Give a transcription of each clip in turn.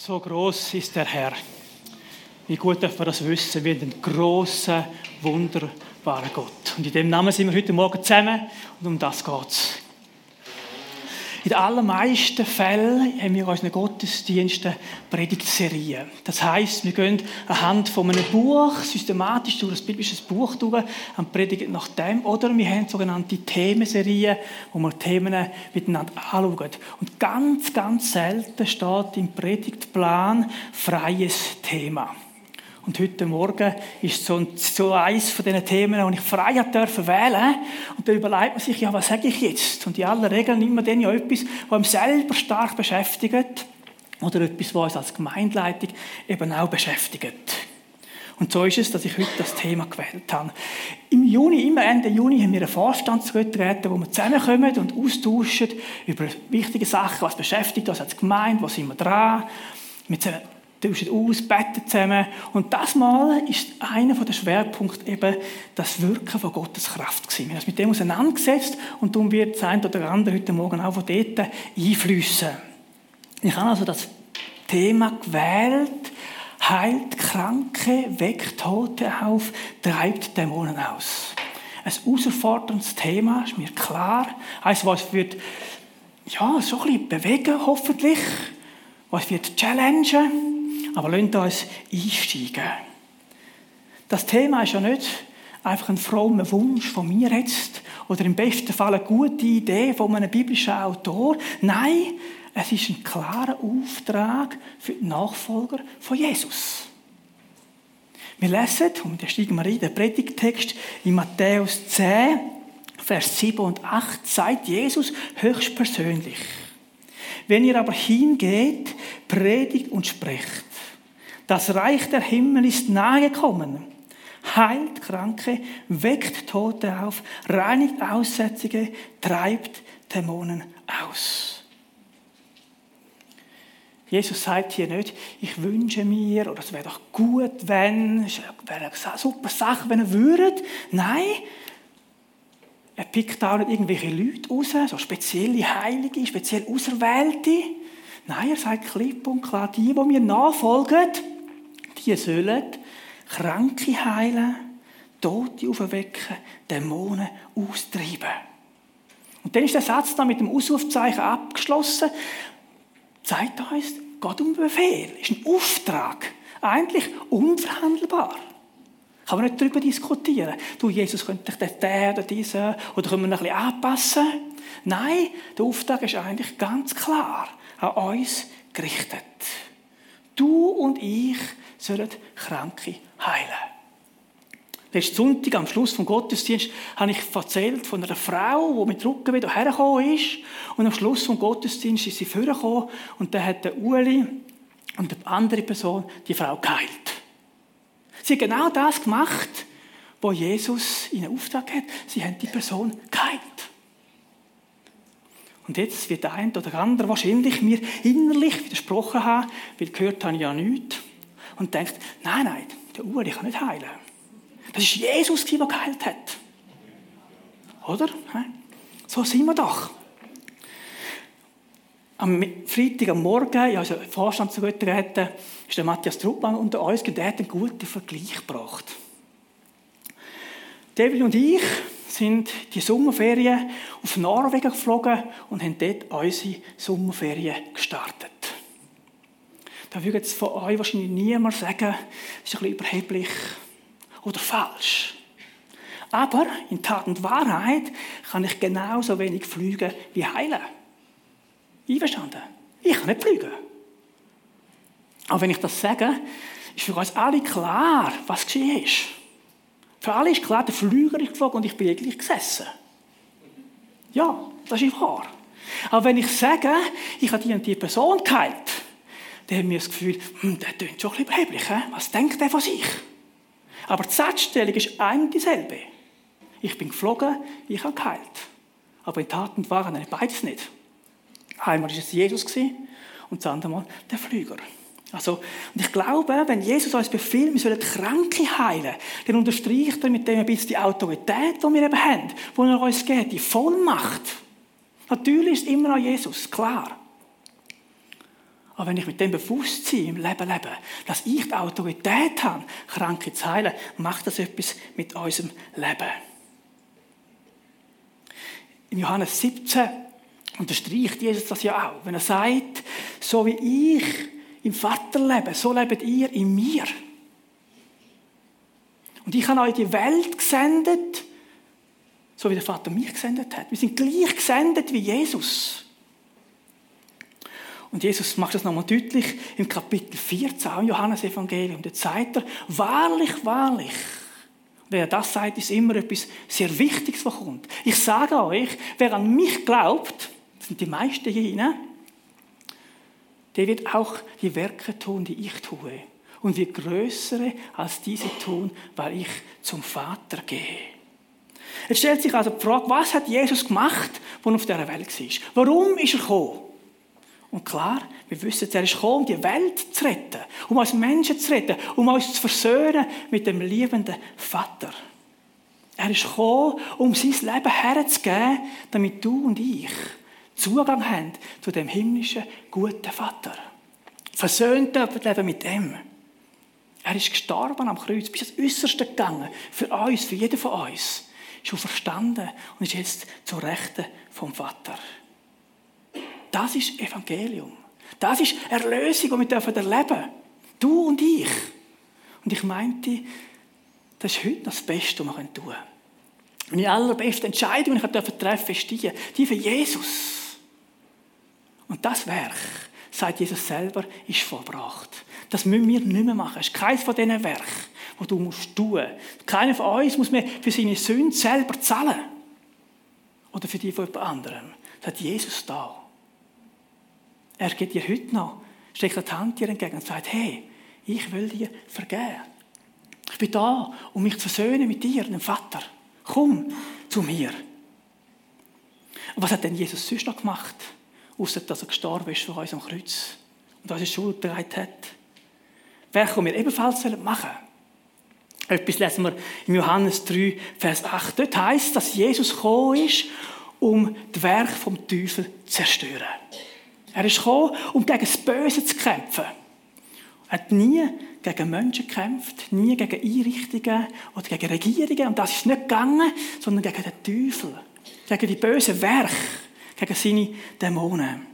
So groß ist der Herr. Wie gut dürfen wir das wissen, wie einen großen, wunderbaren Gott. Und in dem Namen sind wir heute Morgen zusammen und um das geht es. In den allermeisten Fällen haben wir in unseren Gottesdiensten Predigtserien. Das heißt, wir gehen anhand von einem Buch systematisch durch ein biblisches Buch durch und predigen nach dem. Oder wir haben sogenannte Themenserien, wo wir Themen miteinander anschauen. Und ganz, ganz selten steht im Predigtplan freies Thema. Und heute Morgen ist so, ein, so eines von diesen Themen, wo ich frei dürfen wählen. Und da überlegt man sich, ja, was sage ich jetzt? Und in aller Regel nimmt man dann ja etwas, was einem selber stark beschäftigt. Oder etwas, was uns als Gemeindeleitung eben auch beschäftigt. Und so ist es, dass ich heute das Thema gewählt habe. Im Juni, immer Ende Juni, haben wir einen Vorstandsretreten, wo wir zusammenkommen und austauschen über wichtige Sachen, was beschäftigt uns als Gemeinde, was sind wir dran. Wir tauschen aus, beten zusammen. Und das Mal ist einer der Schwerpunkte eben das Wirken von Gottes Kraft gewesen. Wir haben uns mit dem auseinandergesetzt und darum wird das eine oder andere heute Morgen auch von dort einflüssen. Ich habe also das Thema gewählt, heilt Kranke, weckt Tote auf, treibt Dämonen aus. Ein herausforderndes Thema, ist mir klar. Eins, was wird ja, so ein bisschen bewegen, hoffentlich. Was wird challengen. Aber lasst uns einsteigen. Das Thema ist ja nicht einfach ein frommer Wunsch von mir jetzt oder im besten Fall eine gute Idee von einem biblischen Autor. Nein, es ist ein klarer Auftrag für die Nachfolger von Jesus. Wir lesen, und da steigen wir in den Predigtext in Matthäus 10, Vers 7 und 8, sagt Jesus höchstpersönlich. Wenn ihr aber hingeht, predigt und sprecht. Das Reich der Himmel ist nahe gekommen. Heilt Kranke, weckt Tote auf, reinigt Aussätzige, treibt Dämonen aus. Jesus sagt hier nicht, ich wünsche mir, oder es wäre doch gut, wenn, es wäre eine super Sache, wenn er würde. Nein, er pickt auch nicht irgendwelche Leute raus, so spezielle Heilige, speziell Auserwählte. Nein, er sagt klipp und klar, die, die mir nachfolgen, die sollen Kranke heilen, Tote aufwecken, Dämonen austreiben. Und dann ist der Satz da mit dem Ausrufzeichen abgeschlossen. Zeigt uns, Gott um Befehl, ist ein Auftrag. Eigentlich unverhandelbar. Kann man nicht darüber diskutieren. Du, Jesus, könnte dich der oder dieser, oder können wir noch ein bisschen anpassen? Nein, der Auftrag ist eigentlich ganz klar an uns gerichtet. Du und ich sollen Kranke heilen. Letzten Sonntag, am Schluss vom Gottesdienst, habe ich erzählt von einer Frau, die mit Rücken wieder hergekommen ist. Und am Schluss vom Gottesdienst ist sie vorgekommen und dann hat der Uli und eine andere Person die Frau geheilt. Sie haben genau das gemacht, was Jesus ihnen Auftrag hat. Sie haben die Person geheilt. Und jetzt wird der eine oder der andere wahrscheinlich mir innerlich widersprochen haben, weil gehört habe ich ja nichts und denkt, nein, nein, der Uli kann nicht heilen. Das ist Jesus, der geheilt hat. Oder? So sind wir doch. Am Freitag am Morgen, ja, also Vorstand zu getreten, ist der Matthias Truppmann unter uns, der hat einen guten Vergleich gebracht. David und ich sind die Sommerferien auf Norwegen geflogen und haben dort unsere Sommerferien gestartet. Da würde jetzt von euch wahrscheinlich niemand sagen, das ist ein bisschen überheblich oder falsch. Aber in Tat und Wahrheit kann ich genauso wenig fliegen wie heilen. Einverstanden? Ich kann nicht fliegen. Aber wenn ich das sage, ist für uns alle klar, was geschehen ist. Für alle ist klar, der Flüger ist geflogen und ich bin eigentlich gesessen. Ja, das ist wahr. Aber wenn ich sage, ich habe die und die Person geheilt, dann haben wir das Gefühl, hm, der klingt schon ein bisschen überheblich. He? Was denkt er von sich? Aber die Satzstellung ist ein und dieselbe. Ich bin geflogen, ich habe geheilt. Aber in Tat und Wahrheit beides nicht. Einmal war es Jesus und das andere Mal der Flüger. Also, und ich glaube, wenn Jesus uns befiehlt, wir sollen Kranke heilen, dann unterstreicht er mit dem ein bisschen die Autorität, die wir eben haben, die er uns gibt, die Vollmacht. Natürlich ist es immer noch Jesus, klar. Aber wenn ich mit dem Bewusstsein im Leben lebe, dass ich die Autorität habe, Kranke zu heilen, macht das etwas mit unserem Leben. In Johannes 17 unterstreicht Jesus das ja auch, wenn er sagt, so wie ich im Vater lebe, so lebt ihr in mir. Und ich habe euch die Welt gesendet, so wie der Vater mich gesendet hat. Wir sind gleich gesendet wie Jesus. Und Jesus macht das nochmal deutlich im Kapitel 14, auch im Johannesevangelium. Da sagt er, wahrlich, wahrlich. Wer das sagt, ist immer etwas sehr Wichtiges, was kommt. Ich sage euch, wer an mich glaubt, das sind die meisten hier hinein, der wird auch die Werke tun, die ich tue. Und wir größere als diese tun, weil ich zum Vater gehe. Jetzt stellt sich also die Frage, was hat Jesus gemacht, als er auf dieser Welt war? Warum ist er gekommen? Und klar, wir wissen, er ist gekommen, um die Welt zu retten, um uns Menschen zu retten, um uns zu versöhnen mit dem liebenden Vater. Er ist gekommen, um sein Leben herzugeben, damit du und ich Zugang haben zu dem himmlischen, guten Vater. Versöhnt leben mit ihm. Er ist gestorben am Kreuz, bis ins Äußerste gegangen. Für uns, für jeden von uns. Ist verstanden und ist jetzt zur Rechten vom Vater. Das ist Evangelium. Das ist Erlösung, die wir erleben dürfen. Du und ich. Und ich meinte, das ist heute das Beste, was wir tun können. Meine allerbeste Entscheidung, die ich treffen durfte, ist die, die für Jesus. Und das Werk, sagt Jesus selber, ist vollbracht. Das müssen wir nicht mehr machen. Es ist keines von diesen Werken, die du musst tun. Keiner von uns muss mehr für seine Sünden selber zahlen. Oder für die von jemand anderem. Das hat Jesus da. Er geht dir heute noch, steckt die Hand dir entgegen und sagt, hey, ich will dir vergeben. Ich bin da, um mich zu versöhnen mit dir, dem Vater. Komm zu mir. Und was hat denn Jesus sonst noch gemacht? Außer dass er gestorben ist für uns am Kreuz und unsere Schuld bereit hat. Können wir ebenfalls machen Etwas lesen wir im Johannes 3, Vers 8. Dort heißt, dass Jesus gekommen ist, um das Werk vom Teufel zu zerstören. Er ist gekommen, um gegen das Böse zu kämpfen. Er hat nie gegen Menschen gekämpft, nie gegen Einrichtungen oder gegen Regierungen. Und das ist nicht gegangen, sondern gegen den Teufel, gegen die bösen Werke, gegen seine Dämonen.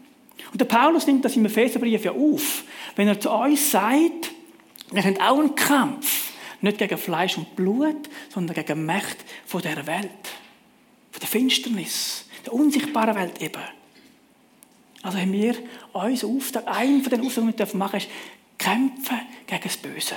Und der Paulus nimmt das im Epheserbrief ja auf, wenn er zu uns sagt, wir haben auch einen Kampf, nicht gegen Fleisch und Blut, sondern gegen Macht von der Welt, von der Finsternis, der unsichtbaren Welt eben. Also haben wir uns Auftrag, einen von den Aufgaben, die wir machen ist, kämpfen gegen das Böse.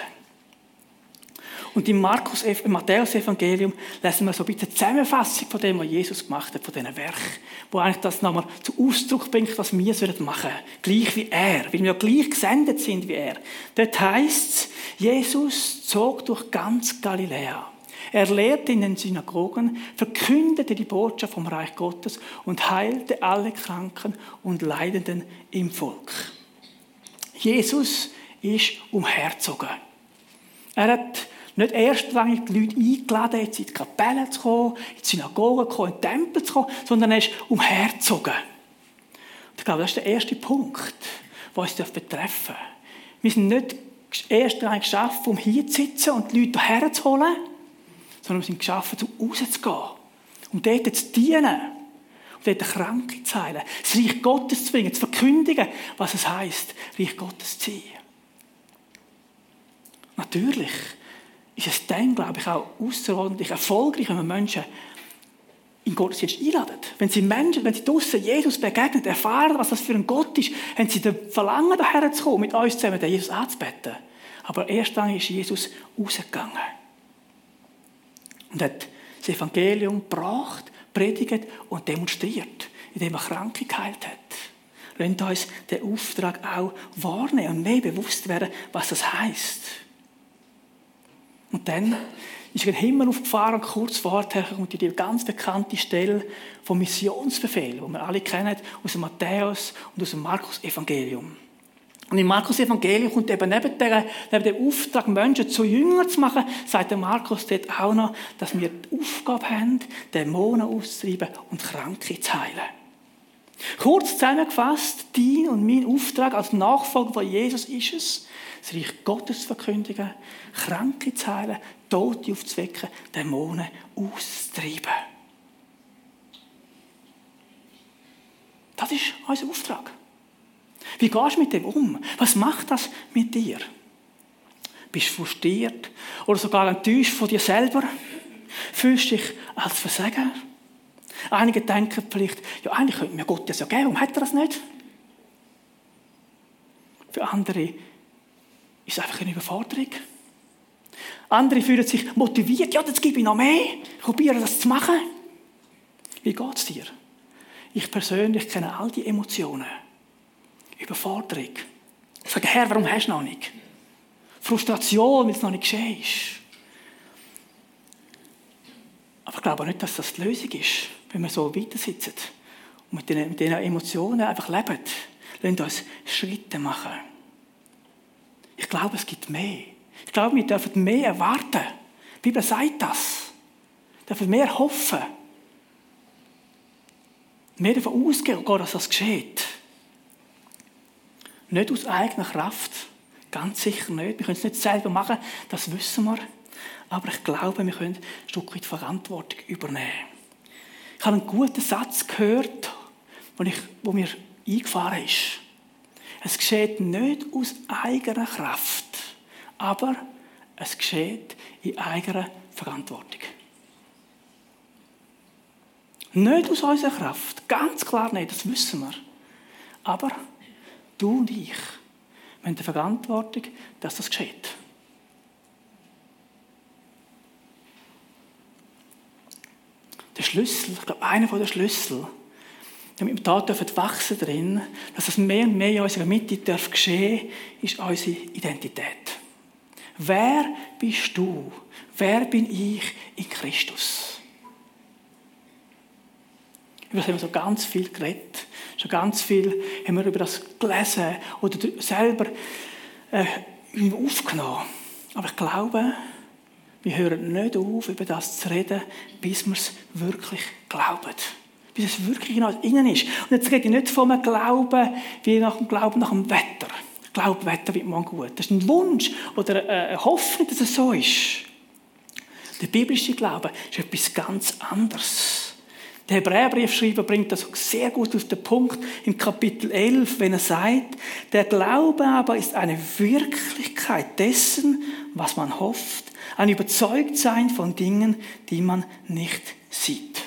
Und im, Markus, im Matthäus-Evangelium lesen wir so ein bisschen Zusammenfassung von dem, was Jesus gemacht hat, von diesen Werken, wo eigentlich das nochmal zu Ausdruck bringt, was wir machen sollen. Gleich wie er, weil wir ja gleich gesendet sind wie er. Dort heißt es, Jesus zog durch ganz Galiläa. Er lehrte in den Synagogen, verkündete die Botschaft vom Reich Gottes und heilte alle Kranken und Leidenden im Volk. Jesus ist umhergezogen. Er hat nicht erstrangig die Leute eingeladen, jetzt in die Kapelle zu kommen, in die Synagoge zu kommen, in den Tempel zu kommen, sondern er ist umhergezogen. ich glaube, das ist der erste Punkt, der uns betreffen darf. Wir sind nicht erstrangig geschaffen, um hier zu sitzen und die Leute herzuholen, sondern wir sind geschaffen, um rauszugehen. Um dort zu dienen. Um dort Kranke zu heilen. Das Reich Gottes zu zwingen, zu verkündigen, was es heisst, Reich Gottes zu sein. Natürlich ist es dann, glaube ich, auch außerordentlich erfolgreich, wenn man Menschen in Gottesdienst einladen. Wenn sie Menschen, wenn sie draussen Jesus begegnen, erfahren, was das für ein Gott ist, haben sie den Verlangen, daher zu kommen, mit uns zusammen den Jesus anzubeten. Aber erst dann ist Jesus rausgegangen und hat das Evangelium gebracht, predigt und demonstriert, indem er Kranke geheilt hat. Lasst uns den Auftrag auch wahrnehmen und mehr bewusst werden, was das heißt. Und dann ist er in den Himmel aufgefahren, kurz vorher kommt die ganz bekannte Stelle vom Missionsbefehl, den wir alle kennen, aus dem Matthäus und aus dem Markus-Evangelium. Und im Markus-Evangelium kommt eben neben, der, neben dem Auftrag, Menschen zu Jüngern zu machen, sagt der Markus dort auch noch, dass wir die Aufgabe haben, Dämonen auszutreiben und Kranke zu heilen. Kurz zusammengefasst, dein und mein Auftrag als Nachfolger von Jesus ist es, das Reich Gottes zu verkündigen, Kranke zu heilen, Tote aufzuwecken, Dämonen auszutreiben. Das ist unser Auftrag. Wie gehst du mit dem um? Was macht das mit dir? Bist du frustriert oder sogar enttäuscht von dir selber? Fühlst du dich als Versager? Einige denken vielleicht, ja, eigentlich könnte mir Gott das ja geben, warum hat er das nicht? Für andere ist es einfach eine Überforderung. Andere fühlen sich motiviert, ja, jetzt gebe ich noch mehr, ich probiere das zu machen. Wie geht es dir? Ich persönlich kenne all die Emotionen. Überforderung. Ich sage, Herr, warum hast du noch nicht? Frustration, weil es noch nicht geschehen ist. Aber ich glaube nicht, dass das die Lösung ist, wenn wir so weitersitzen und mit diesen, mit diesen Emotionen einfach leben. Lassen uns Schritte machen. Ich glaube, es gibt mehr. Ich glaube, wir dürfen mehr erwarten. Die Bibel sagt das. Wir dürfen mehr hoffen. Mehr davon ausgehen, dass das geschieht. Nicht aus eigener Kraft. Ganz sicher nicht. Wir können es nicht selber machen, das wissen wir. Aber ich glaube, wir können ein Stück weit Verantwortung übernehmen. Ich habe einen guten Satz gehört, wo mir eingefahren ist. Es geschieht nicht aus eigener Kraft, aber es geschieht in eigener Verantwortung. Nicht aus unserer Kraft, ganz klar nicht, das wissen wir. Aber du und ich, wir haben die Verantwortung, dass das geschieht. Der Schlüssel, ich glaube, einer der Schlüssel, damit wir da dürfen wachsen drin, dass das mehr und mehr in unserer Mitte darf geschehen, ist unsere Identität. Wer bist du? Wer bin ich in Christus? Über das haben wir so ganz viel geredet. Schon ganz viel haben wir über das gelesen oder selber äh, aufgenommen. Aber ich glaube, wir hören nicht auf, über das zu reden, bis wir es wirklich glauben. Bis es wirklich in uns innen ist. Und jetzt rede ich nicht von einem Glauben, wie nach dem Glauben nach dem Wetter. Ich glaube, Wetter wird morgen gut. Das ist ein Wunsch oder eine Hoffnung, dass es so ist. Der biblische Glaube ist etwas ganz anderes. Der Hebräerbriefschreiber bringt das sehr gut auf den Punkt im Kapitel 11, wenn er sagt, der Glaube aber ist eine Wirklichkeit dessen, was man hofft, ein Überzeugtsein von Dingen, die man nicht sieht.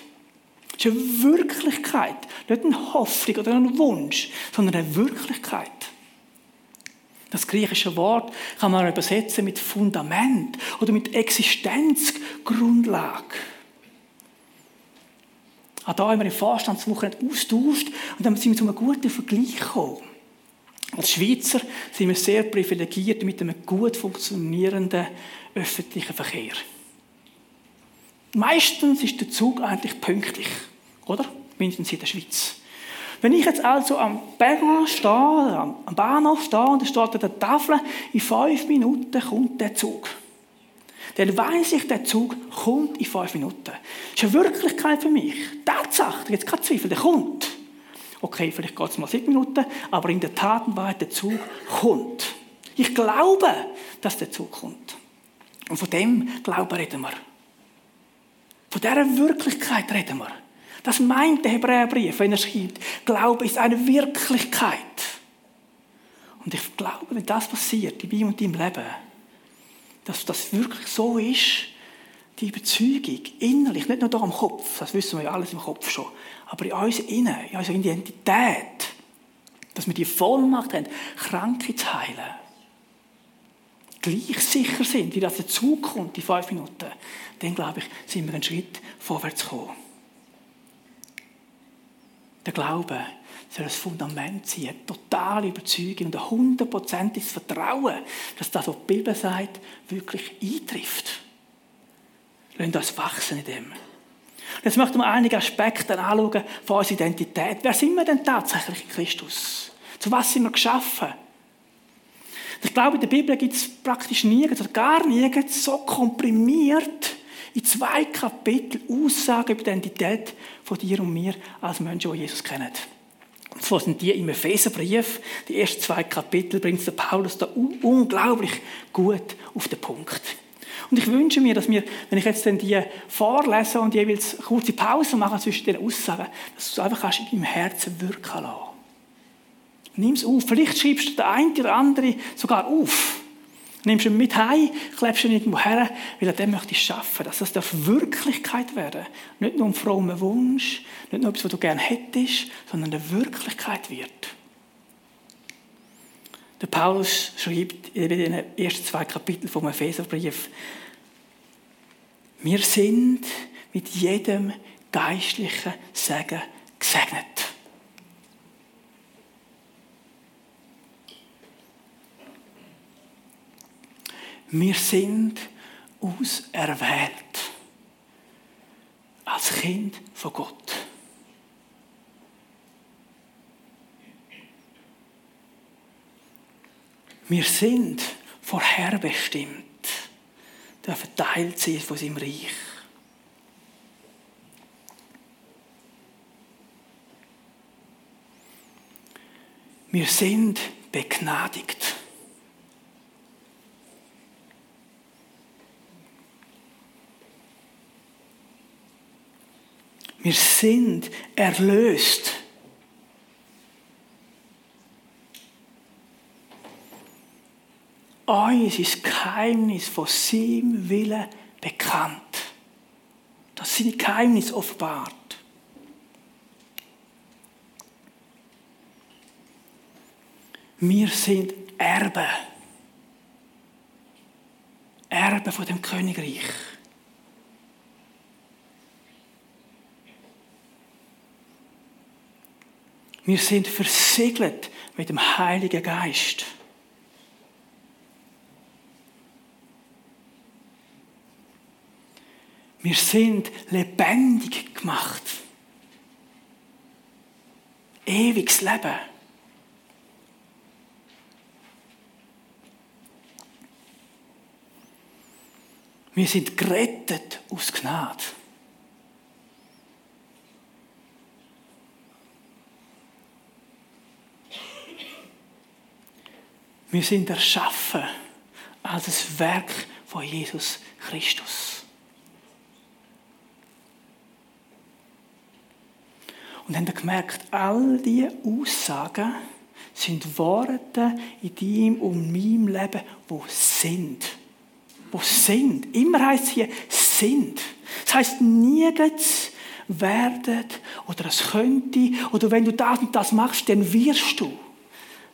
Es ist eine Wirklichkeit, nicht eine Hoffnung oder ein Wunsch, sondern eine Wirklichkeit. Das griechische Wort kann man übersetzen mit Fundament oder mit Existenzgrundlage. Auch da haben wir im Vorstandswoche austauscht und dann sind wir zu einem guten Vergleich gekommen. Als Schweizer sind wir sehr privilegiert mit einem gut funktionierenden öffentlichen Verkehr. Meistens ist der Zug eigentlich pünktlich, oder? Mindestens in der Schweiz. Wenn ich jetzt also am Perron stehe, am Bahnhof stehe und es steht an der Tafel, in fünf Minuten kommt der Zug dann weiß ich, der Zug kommt in fünf Minuten. Das ist eine Wirklichkeit für mich. Tatsache, da gibt es keinen Zweifel, der kommt. Okay, vielleicht geht es mal sieben Minuten, aber in der Tat und Wahrheit, der Zug kommt. Ich glaube, dass der Zug kommt. Und von dem Glauben reden wir. Von dieser Wirklichkeit reden wir. Das meint der Hebräerbrief, wenn er schreibt, Glaube ist eine Wirklichkeit. Und ich glaube, wenn das passiert in meinem und deinem Leben, dass das wirklich so ist, die Überzeugung, innerlich, nicht nur hier am Kopf, das wissen wir ja alles im Kopf schon, aber in uns innen, in unserer Identität, dass wir die Vollmacht haben, Kranke zu heilen, gleich sicher sind, wie das dazu kommt, die fünf Minuten, dann glaube ich, sind wir einen Schritt vorwärts gekommen. Der Glaube soll ein Fundament sein, eine totale Überzeugung und ein hundertprozentiges Vertrauen, dass das, was die Bibel sagt, wirklich eintrifft. Lassen uns wachsen in dem. Jetzt möchten wir einige Aspekte anschauen von unserer Identität. Wer sind wir denn tatsächlich in Christus? Zu was sind wir geschaffen? Ich glaube, in der Bibel gibt es praktisch nirgends oder gar nirgends so komprimiert in zwei Kapitel Aussagen über die Identität von dir und mir als Menschen, die Jesus kennen. so sind die im Epheserbrief. Die ersten zwei Kapitel bringt der Paulus da unglaublich gut auf den Punkt. Und ich wünsche mir, dass wir, wenn ich jetzt dann die vorlese und jeweils kurze Pause mache zwischen den Aussagen, dass du es einfach kannst in deinem Herzen wirken lassen. Nimm es auf. Vielleicht schreibst du den einen oder andere sogar auf. Nimmst ihn mit heim, klebst ihn irgendwo her, weil er dem möchte ich schaffen, dass das Wirklichkeit werden. Nicht nur ein frommer Wunsch, nicht nur etwas, was du gerne hättest, sondern eine Wirklichkeit wird. Der Paulus schreibt in den ersten zwei Kapiteln vom Epheserbrief, wir sind mit jedem geistlichen Segen gesegnet. Wir sind auserwählt als Kind von Gott. Wir sind vorherbestimmt, dürfen Teil sein von seinem Reich. Wir sind begnadigt. Wir sind erlöst. Uns ist das Geheimnis von seinem Willen bekannt. Das sind die Geheimnisse offenbart. Wir sind Erben. Erben von dem Königreich. Wir sind versiegelt mit dem Heiligen Geist. Wir sind lebendig gemacht. Ewiges Leben. Wir sind gerettet aus Gnade. Wir sind erschaffen als das Werk von Jesus Christus. Und haben gemerkt, all diese Aussagen sind Worte in deinem und meinem Leben, wo sind. Wo sind. Immer heißt es hier, sind. Das heißt, nie werden oder es könnte oder wenn du das und das machst, dann wirst du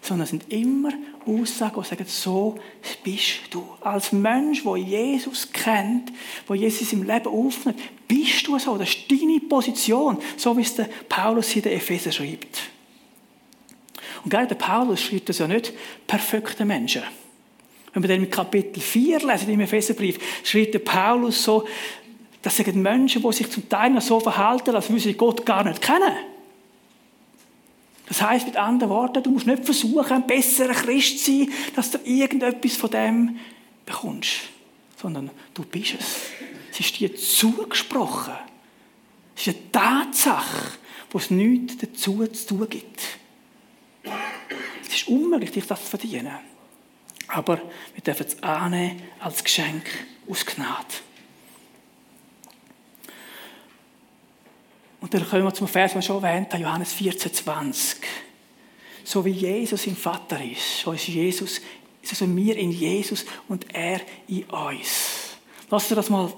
sondern es sind immer Aussagen, die sagen, so bist du. Als Mensch, der Jesus kennt, der Jesus im Leben aufnimmt, bist du so. Das ist deine Position, so wie es der Paulus in der Epheser schreibt. Und gerade der Paulus schreibt das ja nicht perfekte Menschen. Wenn wir dann im Kapitel 4 lesen, im Epheserbrief, schreibt der Paulus so, das sind Menschen, die sich zum Teil noch so verhalten, als würden sie Gott gar nicht kennen. Das heißt mit anderen Worten, du musst nicht versuchen, ein besserer Christ zu sein, dass du irgendetwas von dem bekommst, sondern du bist es. Es ist dir zugesprochen. Es ist eine Tatsache, wo es nichts dazu zu tun gibt. Es ist unmöglich, dich das zu verdienen. Aber wir dürfen es annehmen als Geschenk aus Gnade. Und dann kommen wir zum Vers, den wir schon erwähnt haben, Johannes 14, 20. So wie Jesus im Vater ist, so ist Jesus, ist also wir in Jesus und er in uns. Lass dir das mal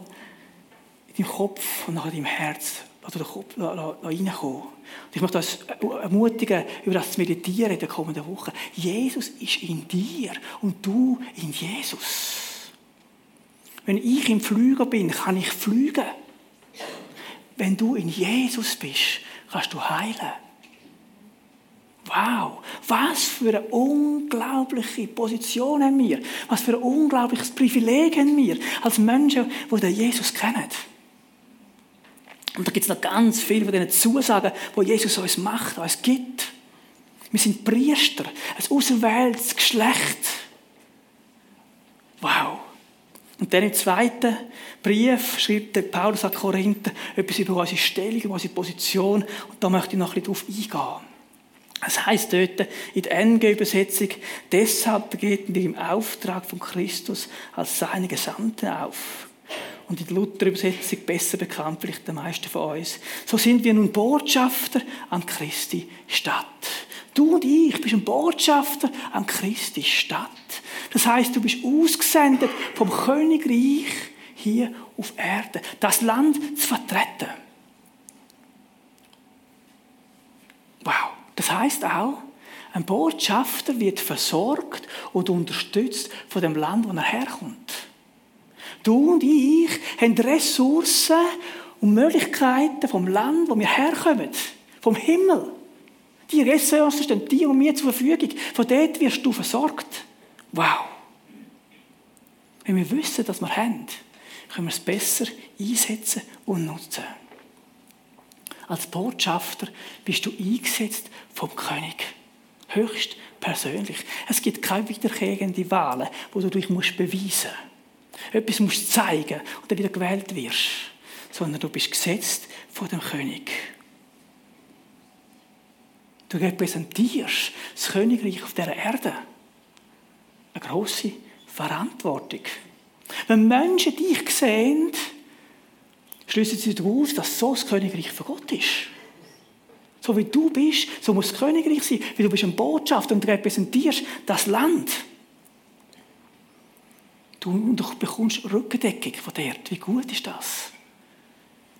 in deinem Kopf und nachher in deinem Herz reinkommen. Und ich möchte das ermutigen, über das zu meditieren in der kommenden Woche. Jesus ist in dir und du in Jesus. Wenn ich im Flüger bin, kann ich fliegen. Wenn du in Jesus bist, kannst du heilen. Wow, was für eine unglaubliche Position haben wir. Was für ein unglaubliches Privileg haben wir als Menschen, die den Jesus kennen. Und da gibt es noch ganz viele von diesen Zusagen, die Jesus uns macht, uns gibt. Wir sind Priester, ein auserwähltes Geschlecht. Wow. Und dann im zweiten Brief schreibt der Paulus an Korinther etwas über unsere Stellung, unsere Position. Und da möchte ich noch ein bisschen darauf eingehen. Es heißt dort in der NG-Übersetzung, deshalb treten wir im Auftrag von Christus als seine Gesandten auf. Und in der Luther-Übersetzung besser bekannt, vielleicht der meisten von uns. So sind wir nun Botschafter an Christi Stadt. Du und ich bist ein Botschafter an Christi Stadt. Das heißt, du bist ausgesendet vom Königreich hier auf Erde, das Land zu vertreten. Wow. Das heißt auch, ein Botschafter wird versorgt und unterstützt von dem Land, wo er herkommt. Du und ich haben Ressourcen und Möglichkeiten vom Land, wo wir herkommen, vom Himmel. Die Ressourcen stehen dir und mir zur Verfügung. Von dort wirst du versorgt. Wow. Wenn wir wissen, dass wir haben, können wir es besser einsetzen und nutzen. Als Botschafter bist du eingesetzt vom König. Höchst persönlich. Es gibt keine wiederkehrende Wahlen, wo du dich musst beweisen musst. Etwas musst zeigen und dann wieder gewählt wirst. Sondern du bist gesetzt vor dem König. Du repräsentierst das Königreich auf dieser Erde. Eine grosse Verantwortung. Wenn Menschen dich sehen, schließen sie daraus, dass so das Königreich von Gott ist. So wie du bist, so muss das Königreich sein, weil du bist ein Botschafter und repräsentierst das Land. Du, du bekommst Rückendeckung von dort. Wie gut ist das?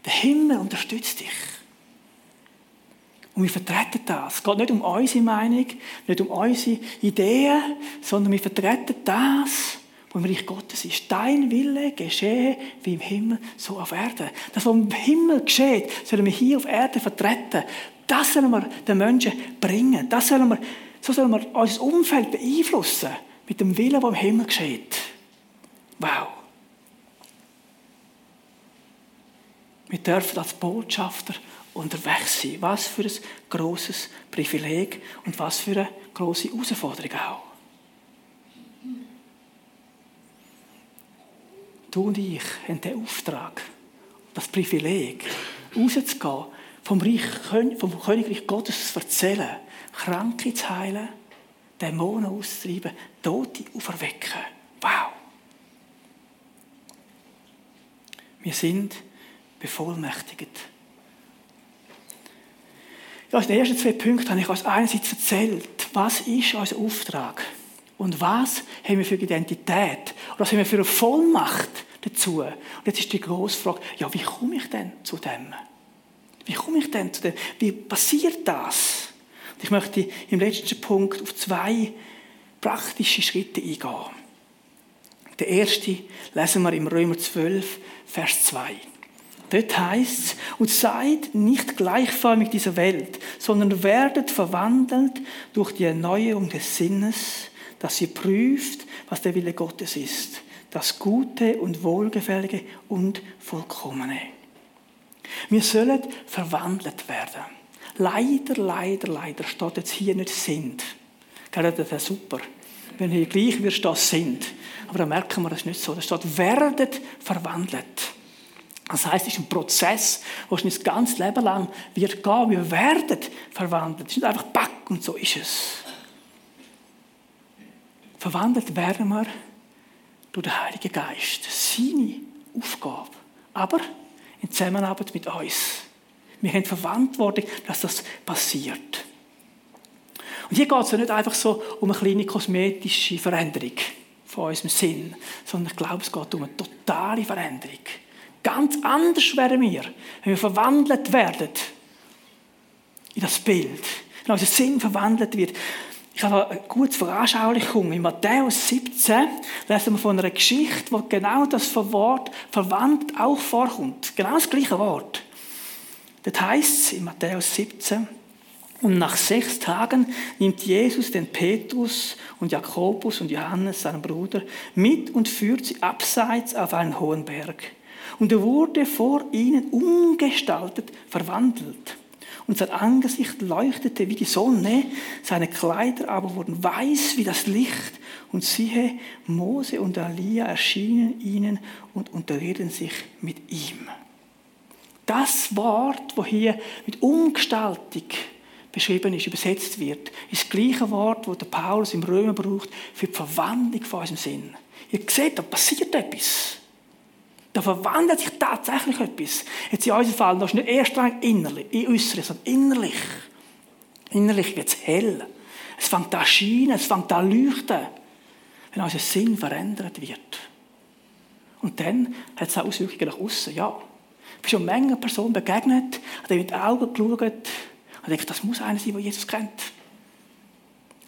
Der Himmel unterstützt dich. Und wir vertreten das. Es geht nicht um unsere Meinung, nicht um unsere Ideen, sondern wir vertreten das, wo im Reich Gottes ist. Dein Wille geschehe wie im Himmel, so auf Erden. Das, was im Himmel geschieht, sollen wir hier auf Erde vertreten. Das sollen wir den Menschen bringen. Das sollen wir, so sollen wir unser Umfeld beeinflussen mit dem Willen, der im Himmel geschieht. Wow. Wir dürfen als Botschafter unterwegs sein. Was für ein großes Privileg und was für eine große Herausforderung auch. Du und ich haben den Auftrag, das Privileg, rauszugehen, vom, Reich, vom Königreich Gottes zu erzählen, Kranke zu heilen, Dämonen auszutreiben, Tote auferwecken. Wow! Wir sind bevollmächtigt. Ja, in den ersten zwei Punkten habe ich als einerseits erzählt, was ist unser Auftrag und was haben wir für Identität und was haben wir für eine Vollmacht dazu. Und jetzt ist die grosse Frage, ja, wie komme ich denn zu dem? Wie komme ich denn zu dem? Wie passiert das? Und ich möchte im letzten Punkt auf zwei praktische Schritte eingehen. Der erste lesen wir im Römer 12, Vers 2. Dort heißt es, und seid nicht gleichförmig dieser Welt, sondern werdet verwandelt durch die Erneuerung des Sinnes, dass ihr prüft, was der Wille Gottes ist, das Gute und Wohlgefällige und Vollkommene. Wir sollen verwandelt werden. Leider, leider, leider steht jetzt hier nicht sind. Das wäre super. Wenn hier gleich wir steht sind. Aber da merken wir, das ist nicht so. Da steht werdet verwandelt. Das heißt, es ist ein Prozess, wo es das ganze Leben lang wird gehen. Wir werden verwandelt. Es ist nicht einfach back und so ist es. Verwandelt werden wir durch den Heiligen Geist. Seine Aufgabe. Aber in Zusammenarbeit mit uns. Wir haben Verantwortung, dass das passiert. Und hier geht es ja nicht einfach so um eine kleine kosmetische Veränderung von unserem Sinn, sondern ich glaube, es geht um eine totale Veränderung. Ganz anders wären wir, wenn wir verwandelt werden in das Bild. Wenn unser Sinn verwandelt wird. Ich habe eine gute Veranschaulichung. In Matthäus 17 lesen wir von einer Geschichte, wo genau das Wort verwandt auch vorkommt. Genau das gleiche Wort. Das heißt in Matthäus 17, und nach sechs Tagen nimmt Jesus den Petrus und Jakobus und Johannes, seinen Bruder, mit und führt sie abseits auf einen hohen Berg. Und er wurde vor ihnen umgestaltet, verwandelt. Und sein Angesicht leuchtete wie die Sonne, seine Kleider aber wurden weiß wie das Licht. Und siehe, Mose und Elia erschienen ihnen und unterredeten sich mit ihm. Das Wort, wo hier mit Umgestaltung beschrieben ist, übersetzt wird, ist das gleiche Wort, das der Paulus im Römer braucht für die Verwandlung von unserem Sinn. Ihr seht, da passiert etwas. Da verwandelt sich tatsächlich etwas. Jetzt in unserem Fall, das ist nicht erst innerlich, in äußerlich, sondern innerlich. Innerlich wird es hell. Es fängt an scheinen, es fängt an leuchten, wenn unser Sinn verändert wird. Und dann hat es auch Auswirkungen nach außen. Ja, ich bin schon Menge Personen begegnet, hat mit den Augen geschaut und denkt, das muss einer sein, der Jesus kennt.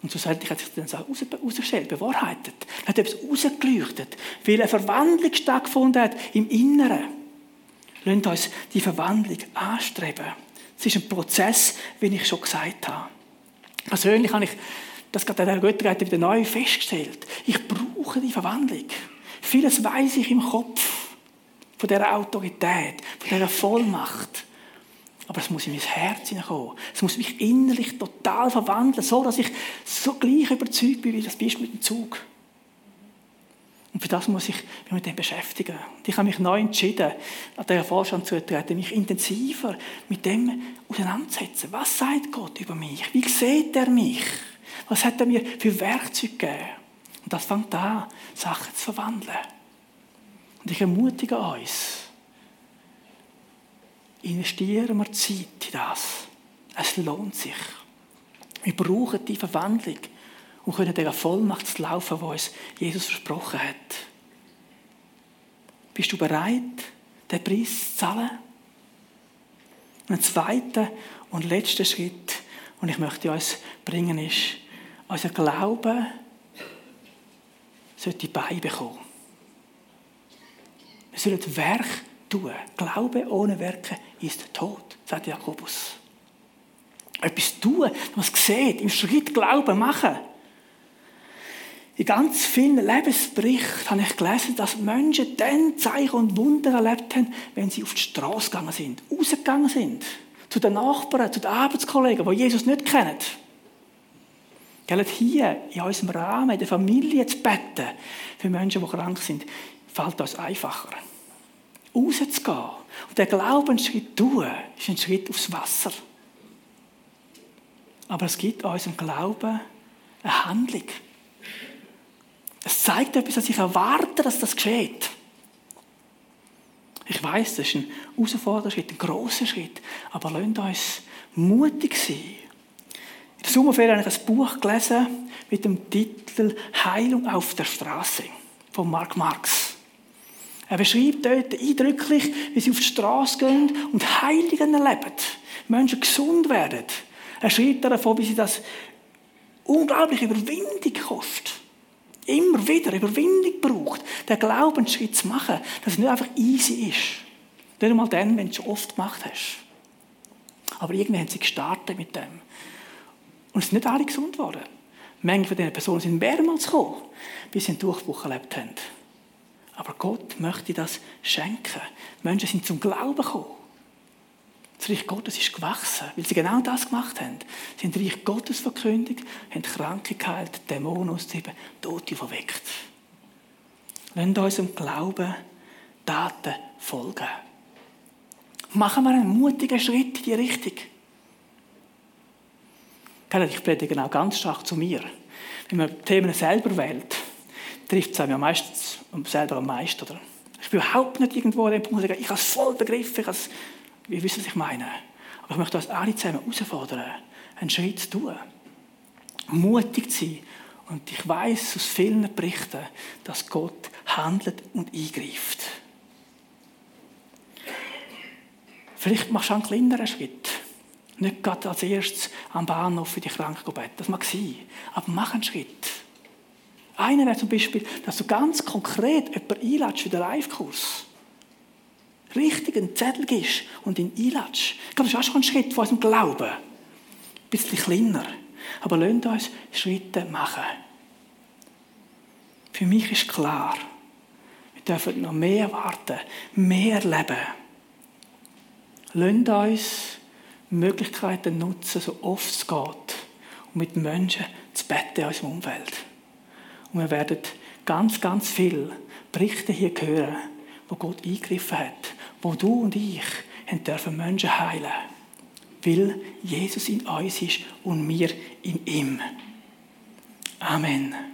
Und schlussendlich hat sich das auch herausgestellt, bewahrheitet. Dann hat etwas rausgeleuchtet, weil eine Verwandlung stattgefunden hat im Inneren. Lasst uns die Verwandlung anstreben. Es ist ein Prozess, wie ich schon gesagt habe. Persönlich habe ich das gerade der Göttergemeinde wieder neu festgestellt. Ich brauche die Verwandlung. Vieles weiß ich im Kopf von dieser Autorität, von dieser Vollmacht. Aber es muss in mein Herz hineinkommen. Es muss mich innerlich total verwandeln, so dass ich so gleich überzeugt bin, wie das bist mit dem Zug. Und für das muss ich mich mit dem beschäftigen. Und ich habe mich neu entschieden, an der Vorstand zu treten, mich intensiver mit dem auseinanderzusetzen. Was sagt Gott über mich? Wie sieht er mich? Was hat er mir für Werkzeuge gegeben? Und das fängt an, Sachen zu verwandeln. Und ich ermutige uns, investieren wir Zeit in das. Es lohnt sich. Wir brauchen die Verwandlung und können dieser Vollmacht laufen, die uns Jesus versprochen hat. Bist du bereit, den Preis zu zahlen? Ein zweiter und letzter Schritt, und ich möchte uns bringen, ist, unser Glaube sollte beibekommen. Wir sollen Werk tun. Glaube ohne Werke ist tot, sagt Jakobus. Etwas tun, was sieht, im Schritt Glauben machen. In ganz vielen Lebensberichten habe ich gelesen, dass Menschen dann Zeichen und Wunder erlebt haben, wenn sie auf die Straße gegangen sind, rausgegangen sind, zu den Nachbarn, zu den Arbeitskollegen, die Jesus nicht kennen. Gell, hier in unserem Rahmen, in der Familie zu beten, für Menschen, die krank sind, fällt uns einfacher. Rauszugehen und den Glaubensschritt tun, ist ein Schritt aufs Wasser. Aber es gibt unserem Glauben eine Handlung. Es zeigt etwas, dass ich erwarte, dass das geschieht. Ich weiß, das ist ein herausfordernder Schritt, ein grosser Schritt. Aber lasst uns mutig sein. In der Sommerferien habe ich ein Buch gelesen mit dem Titel Heilung auf der Straße von Mark Marx. Er beschreibt dort eindrücklich, wie sie auf die Straße gehen und Heiligen erleben. Menschen gesund werden. Er schreibt davon, wie sie das unglaublich Überwindung kostet immer wieder Überwindung braucht, den Glaubensschritt zu machen, dass es nicht einfach easy ist. Nicht einmal dann, wenn du es schon oft gemacht hast. Aber irgendwie haben sie gestartet mit dem. Und es sind nicht alle gesund geworden. Manche von diesen Personen sind mehrmals gekommen, bis sie einen Durchbruch erlebt haben. Aber Gott möchte das schenken. Menschen sind zum Glauben gekommen. Das Reich Gottes ist gewachsen, weil sie genau das gemacht haben. Sie haben das Reich Gottes verkündigt, haben Kranke geheilt, Dämonen ausgetrieben, Tote verweckt. Lasst unserem Glauben Taten folgen. Machen wir einen mutigen Schritt in die Richtung. Ich predige auch ganz stark zu mir. Wenn man Themen selber wählt, trifft es einem ja meistens selber am meisten. Oder? Ich bin überhaupt nicht irgendwo an dem Punkt, ich habe es voll begriffen, ich habe es wissen, was ich meine. Aber ich möchte uns alle zusammen herausfordern, einen Schritt zu tun. Mutig zu sein. Und ich weiß aus vielen Berichten, dass Gott handelt und eingreift. Vielleicht machst du einen kleineren Schritt. Nicht gerade als erstes am Bahnhof für die Kranken beten. Das mag sein. Aber mach einen Schritt. Einer wäre zum Beispiel, dass du ganz konkret jemanden einladest für den Live-Kurs richtig einen Zettel gibst und ihn einlädst. Das ist auch schon ein Schritt von unserem Glauben. Ein bisschen kleiner. Aber lasst uns Schritte machen. Für mich ist klar, wir dürfen noch mehr warten, mehr leben. Lasst uns Möglichkeiten nutzen, so oft es geht, um mit Menschen zu beten in unserem Umfeld. Und wir werden ganz, ganz viele Berichte hier hören, wo Gott eingegriffen hat, wo du und ich dürfen Menschen heilen weil Jesus in uns ist und wir in ihm. Amen.